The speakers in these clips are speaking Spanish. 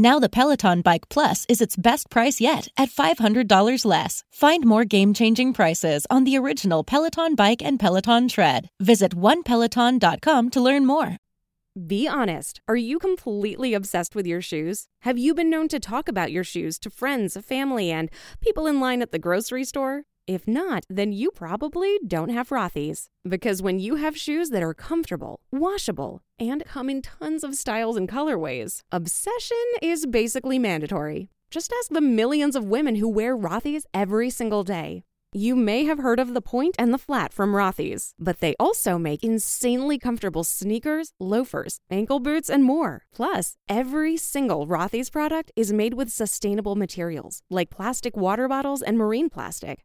Now the Peloton Bike Plus is its best price yet at $500 less. Find more game-changing prices on the original Peloton Bike and Peloton Tread. Visit onepeloton.com to learn more. Be honest. Are you completely obsessed with your shoes? Have you been known to talk about your shoes to friends, family, and people in line at the grocery store? If not, then you probably don't have Rothy's. Because when you have shoes that are comfortable, washable, and come in tons of styles and colorways, obsession is basically mandatory. Just ask the millions of women who wear Rothy's every single day. You may have heard of the point and the flat from Rothy's, but they also make insanely comfortable sneakers, loafers, ankle boots, and more. Plus, every single Rothy's product is made with sustainable materials like plastic water bottles and marine plastic.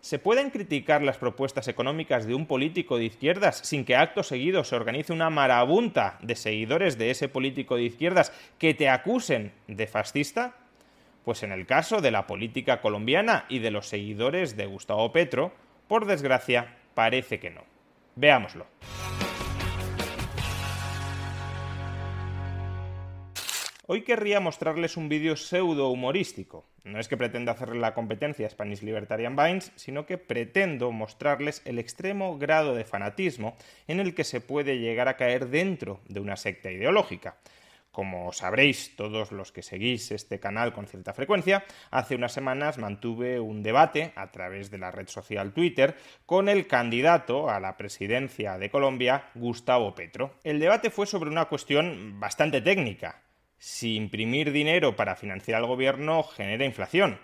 ¿Se pueden criticar las propuestas económicas de un político de izquierdas sin que acto seguido se organice una marabunta de seguidores de ese político de izquierdas que te acusen de fascista? Pues en el caso de la política colombiana y de los seguidores de Gustavo Petro, por desgracia, parece que no. Veámoslo. Hoy querría mostrarles un vídeo pseudo humorístico. No es que pretenda hacerle la competencia a Spanish Libertarian Vines, sino que pretendo mostrarles el extremo grado de fanatismo en el que se puede llegar a caer dentro de una secta ideológica. Como sabréis todos los que seguís este canal con cierta frecuencia, hace unas semanas mantuve un debate a través de la red social Twitter con el candidato a la presidencia de Colombia, Gustavo Petro. El debate fue sobre una cuestión bastante técnica, si imprimir dinero para financiar al gobierno genera inflación.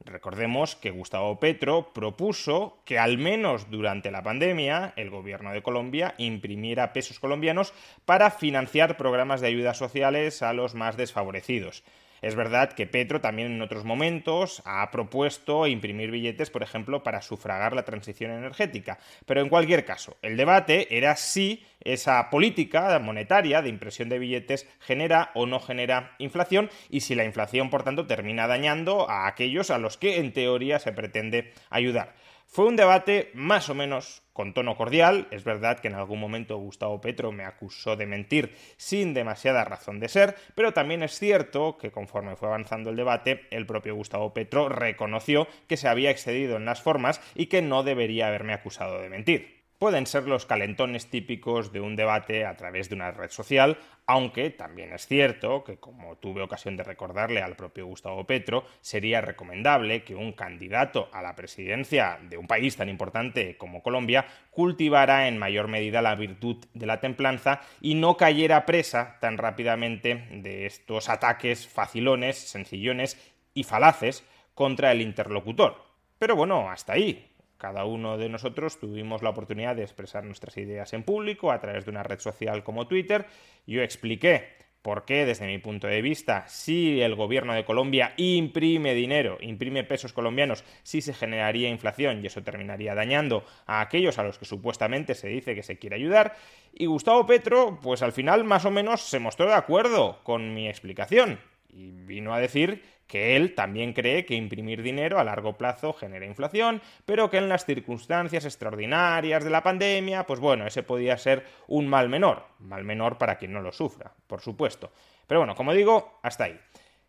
Recordemos que Gustavo Petro propuso que al menos durante la pandemia el gobierno de Colombia imprimiera pesos colombianos para financiar programas de ayudas sociales a los más desfavorecidos. Es verdad que Petro también en otros momentos ha propuesto imprimir billetes, por ejemplo, para sufragar la transición energética. Pero en cualquier caso, el debate era si esa política monetaria de impresión de billetes genera o no genera inflación y si la inflación, por tanto, termina dañando a aquellos a los que en teoría se pretende ayudar. Fue un debate más o menos con tono cordial. Es verdad que en algún momento Gustavo Petro me acusó de mentir sin demasiada razón de ser, pero también es cierto que conforme fue avanzando el debate, el propio Gustavo Petro reconoció que se había excedido en las formas y que no debería haberme acusado de mentir pueden ser los calentones típicos de un debate a través de una red social, aunque también es cierto que, como tuve ocasión de recordarle al propio Gustavo Petro, sería recomendable que un candidato a la presidencia de un país tan importante como Colombia cultivara en mayor medida la virtud de la templanza y no cayera presa tan rápidamente de estos ataques facilones, sencillones y falaces contra el interlocutor. Pero bueno, hasta ahí. Cada uno de nosotros tuvimos la oportunidad de expresar nuestras ideas en público a través de una red social como Twitter. Yo expliqué porque desde mi punto de vista, si el gobierno de Colombia imprime dinero, imprime pesos colombianos, sí se generaría inflación y eso terminaría dañando a aquellos a los que supuestamente se dice que se quiere ayudar. Y Gustavo Petro, pues al final más o menos se mostró de acuerdo con mi explicación y vino a decir que él también cree que imprimir dinero a largo plazo genera inflación, pero que en las circunstancias extraordinarias de la pandemia, pues bueno, ese podía ser un mal menor, mal menor para quien no lo sufra, por supuesto. Pero bueno, como digo, hasta ahí.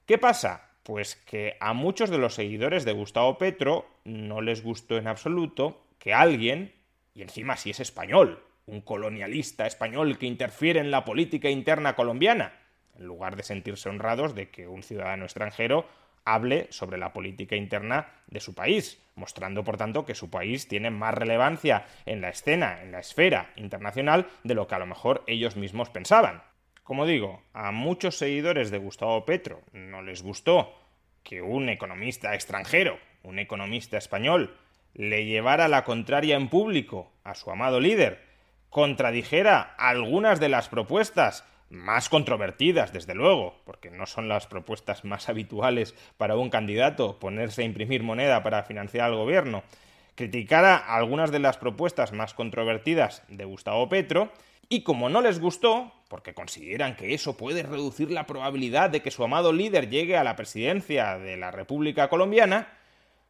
¿Qué pasa? Pues que a muchos de los seguidores de Gustavo Petro no les gustó en absoluto que alguien, y encima si es español, un colonialista español que interfiere en la política interna colombiana, en lugar de sentirse honrados de que un ciudadano extranjero hable sobre la política interna de su país, mostrando por tanto que su país tiene más relevancia en la escena, en la esfera internacional, de lo que a lo mejor ellos mismos pensaban. Como digo, a muchos seguidores de Gustavo Petro no les gustó que un economista extranjero, un economista español, le llevara la contraria en público a su amado líder, contradijera algunas de las propuestas más controvertidas, desde luego, porque no son las propuestas más habituales para un candidato ponerse a imprimir moneda para financiar al gobierno, criticara algunas de las propuestas más controvertidas de Gustavo Petro y como no les gustó, porque consideran que eso puede reducir la probabilidad de que su amado líder llegue a la presidencia de la República Colombiana,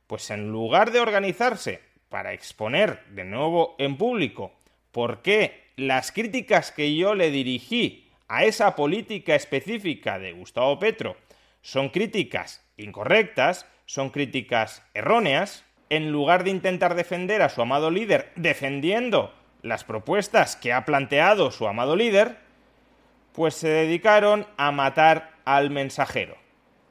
pues en lugar de organizarse para exponer de nuevo en público por qué las críticas que yo le dirigí a esa política específica de Gustavo Petro. Son críticas incorrectas, son críticas erróneas, en lugar de intentar defender a su amado líder defendiendo las propuestas que ha planteado su amado líder, pues se dedicaron a matar al mensajero.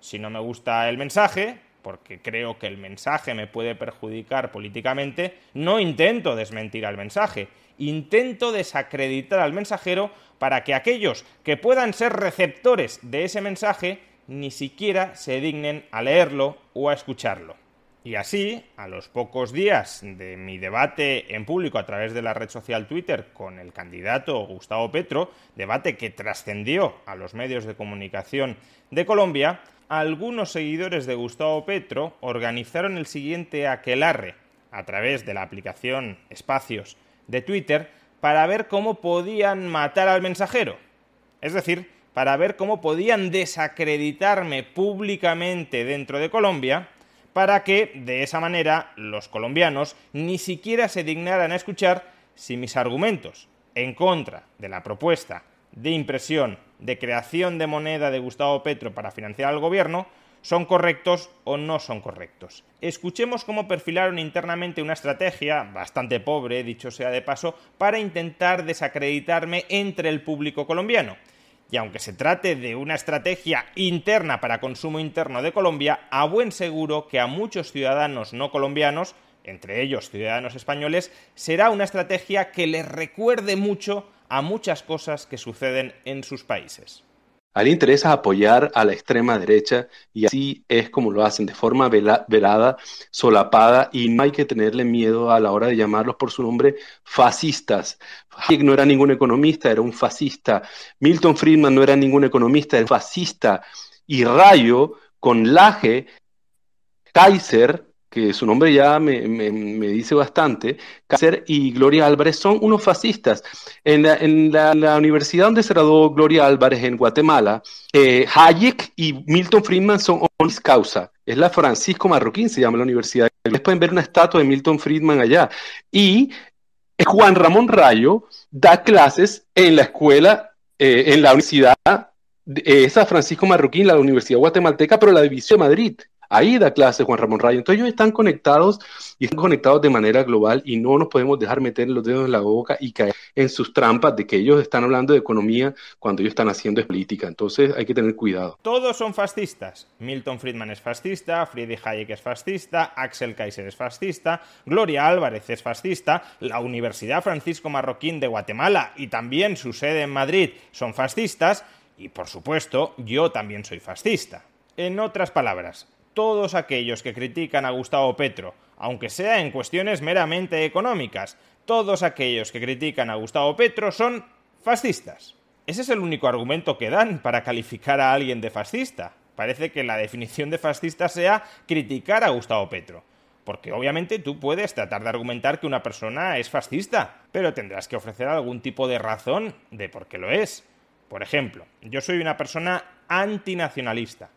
Si no me gusta el mensaje, porque creo que el mensaje me puede perjudicar políticamente, no intento desmentir al mensaje, intento desacreditar al mensajero para que aquellos que puedan ser receptores de ese mensaje ni siquiera se dignen a leerlo o a escucharlo. Y así, a los pocos días de mi debate en público a través de la red social Twitter con el candidato Gustavo Petro, debate que trascendió a los medios de comunicación de Colombia, algunos seguidores de Gustavo Petro organizaron el siguiente aquelarre a través de la aplicación Espacios de Twitter para ver cómo podían matar al mensajero. Es decir, para ver cómo podían desacreditarme públicamente dentro de Colombia, para que de esa manera los colombianos ni siquiera se dignaran a escuchar si mis argumentos en contra de la propuesta de impresión de creación de moneda de Gustavo Petro para financiar al gobierno son correctos o no son correctos. Escuchemos cómo perfilaron internamente una estrategia, bastante pobre, dicho sea de paso, para intentar desacreditarme entre el público colombiano. Y aunque se trate de una estrategia interna para consumo interno de Colombia, a buen seguro que a muchos ciudadanos no colombianos, entre ellos ciudadanos españoles, será una estrategia que les recuerde mucho a muchas cosas que suceden en sus países. A él interesa apoyar a la extrema derecha y así es como lo hacen, de forma velada, solapada y no hay que tenerle miedo a la hora de llamarlos por su nombre fascistas. Hayek no era ningún economista, era un fascista. Milton Friedman no era ningún economista, era un fascista. Y Rayo, con Laje, Kaiser, que su nombre ya me, dice bastante, Cáceres y Gloria Álvarez son unos fascistas. En la, universidad donde se graduó Gloria Álvarez en Guatemala, eh, Hayek y Milton Friedman son honoris causa. Es la Francisco Marroquín, se llama la universidad. Ustedes pueden ver una estatua de Milton Friedman allá. Y Juan Ramón Rayo da clases en la escuela, eh, en la universidad, esa Francisco Marroquín, la Universidad Guatemalteca, pero la División de Madrid. Ahí da clase Juan Ramón Rayo. Entonces ellos están conectados y están conectados de manera global y no nos podemos dejar meter los dedos en la boca y caer en sus trampas de que ellos están hablando de economía cuando ellos están haciendo política. Entonces hay que tener cuidado. Todos son fascistas. Milton Friedman es fascista, Friedrich Hayek es fascista, Axel Kaiser es fascista, Gloria Álvarez es fascista, la Universidad Francisco Marroquín de Guatemala y también su sede en Madrid son fascistas y por supuesto yo también soy fascista. En otras palabras, todos aquellos que critican a Gustavo Petro, aunque sea en cuestiones meramente económicas, todos aquellos que critican a Gustavo Petro son fascistas. ese es el único argumento que dan para calificar a alguien de fascista. Parece que la definición de fascista sea criticar a Gustavo Petro. Porque obviamente tú puedes tratar de argumentar que una persona es fascista, pero tendrás que ofrecer algún tipo de razón de por qué lo es. Por ejemplo, yo soy una persona antinacionalista.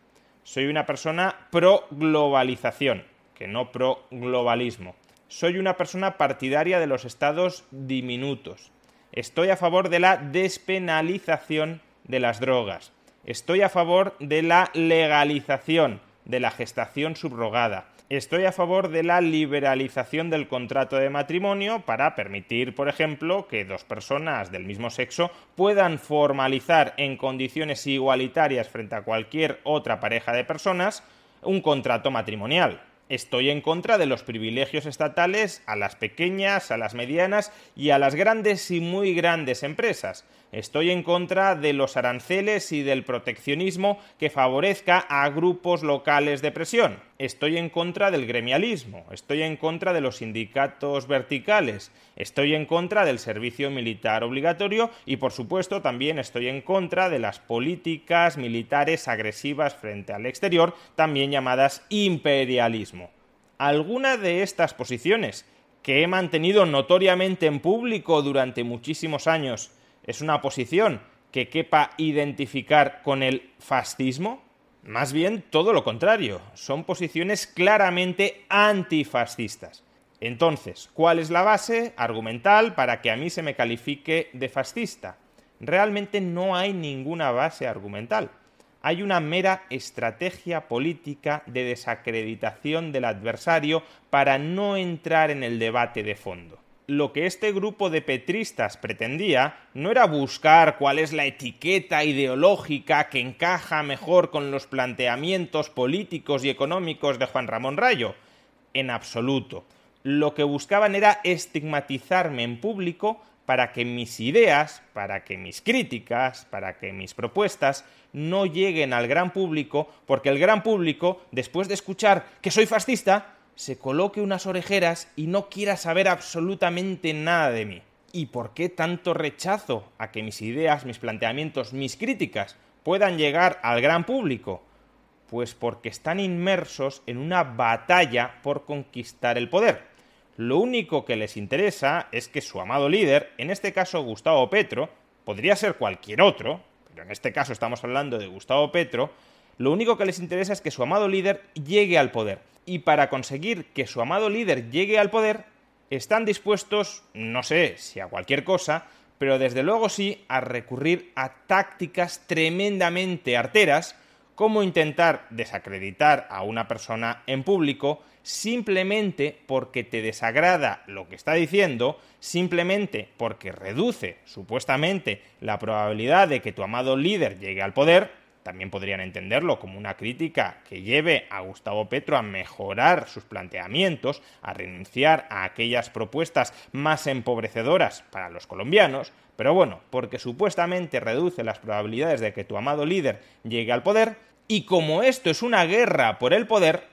Soy una persona pro globalización, que no pro globalismo. Soy una persona partidaria de los estados diminutos. Estoy a favor de la despenalización de las drogas. Estoy a favor de la legalización de la gestación subrogada. Estoy a favor de la liberalización del contrato de matrimonio para permitir, por ejemplo, que dos personas del mismo sexo puedan formalizar en condiciones igualitarias frente a cualquier otra pareja de personas un contrato matrimonial. Estoy en contra de los privilegios estatales a las pequeñas, a las medianas y a las grandes y muy grandes empresas. Estoy en contra de los aranceles y del proteccionismo que favorezca a grupos locales de presión. Estoy en contra del gremialismo. Estoy en contra de los sindicatos verticales. Estoy en contra del servicio militar obligatorio y, por supuesto, también estoy en contra de las políticas militares agresivas frente al exterior, también llamadas imperialismo. Alguna de estas posiciones que he mantenido notoriamente en público durante muchísimos años es una posición que quepa identificar con el fascismo? Más bien todo lo contrario, son posiciones claramente antifascistas. Entonces, ¿cuál es la base argumental para que a mí se me califique de fascista? Realmente no hay ninguna base argumental. Hay una mera estrategia política de desacreditación del adversario para no entrar en el debate de fondo lo que este grupo de petristas pretendía no era buscar cuál es la etiqueta ideológica que encaja mejor con los planteamientos políticos y económicos de Juan Ramón Rayo. En absoluto. Lo que buscaban era estigmatizarme en público para que mis ideas, para que mis críticas, para que mis propuestas no lleguen al gran público, porque el gran público, después de escuchar que soy fascista, se coloque unas orejeras y no quiera saber absolutamente nada de mí. ¿Y por qué tanto rechazo a que mis ideas, mis planteamientos, mis críticas puedan llegar al gran público? Pues porque están inmersos en una batalla por conquistar el poder. Lo único que les interesa es que su amado líder, en este caso Gustavo Petro, podría ser cualquier otro, pero en este caso estamos hablando de Gustavo Petro, lo único que les interesa es que su amado líder llegue al poder y para conseguir que su amado líder llegue al poder, están dispuestos, no sé si a cualquier cosa, pero desde luego sí a recurrir a tácticas tremendamente arteras, como intentar desacreditar a una persona en público simplemente porque te desagrada lo que está diciendo, simplemente porque reduce supuestamente la probabilidad de que tu amado líder llegue al poder, también podrían entenderlo como una crítica que lleve a Gustavo Petro a mejorar sus planteamientos, a renunciar a aquellas propuestas más empobrecedoras para los colombianos, pero bueno, porque supuestamente reduce las probabilidades de que tu amado líder llegue al poder, y como esto es una guerra por el poder,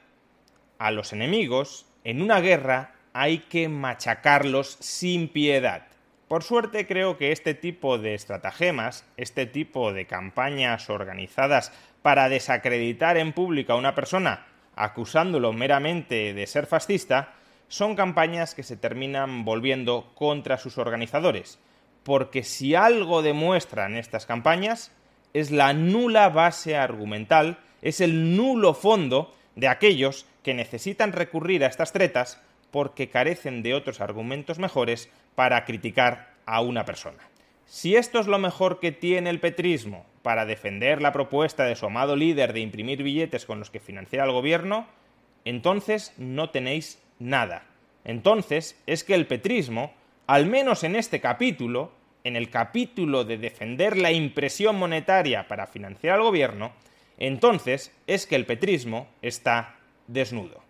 a los enemigos, en una guerra, hay que machacarlos sin piedad. Por suerte creo que este tipo de estratagemas, este tipo de campañas organizadas para desacreditar en público a una persona acusándolo meramente de ser fascista, son campañas que se terminan volviendo contra sus organizadores, porque si algo demuestran estas campañas es la nula base argumental, es el nulo fondo de aquellos que necesitan recurrir a estas tretas porque carecen de otros argumentos mejores para criticar a una persona. Si esto es lo mejor que tiene el petrismo para defender la propuesta de su amado líder de imprimir billetes con los que financiar al gobierno, entonces no tenéis nada. Entonces es que el petrismo, al menos en este capítulo, en el capítulo de defender la impresión monetaria para financiar al gobierno, entonces es que el petrismo está desnudo.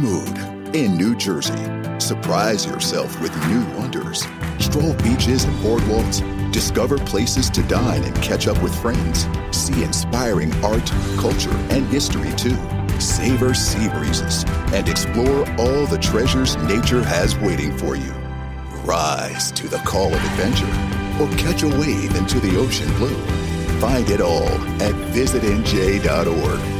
Mood in New Jersey. Surprise yourself with new wonders. Stroll beaches and boardwalks Discover places to dine and catch up with friends. See inspiring art, culture, and history too. Savor sea breezes and explore all the treasures nature has waiting for you. Rise to the call of adventure or catch a wave into the ocean blue. Find it all at visitnj.org.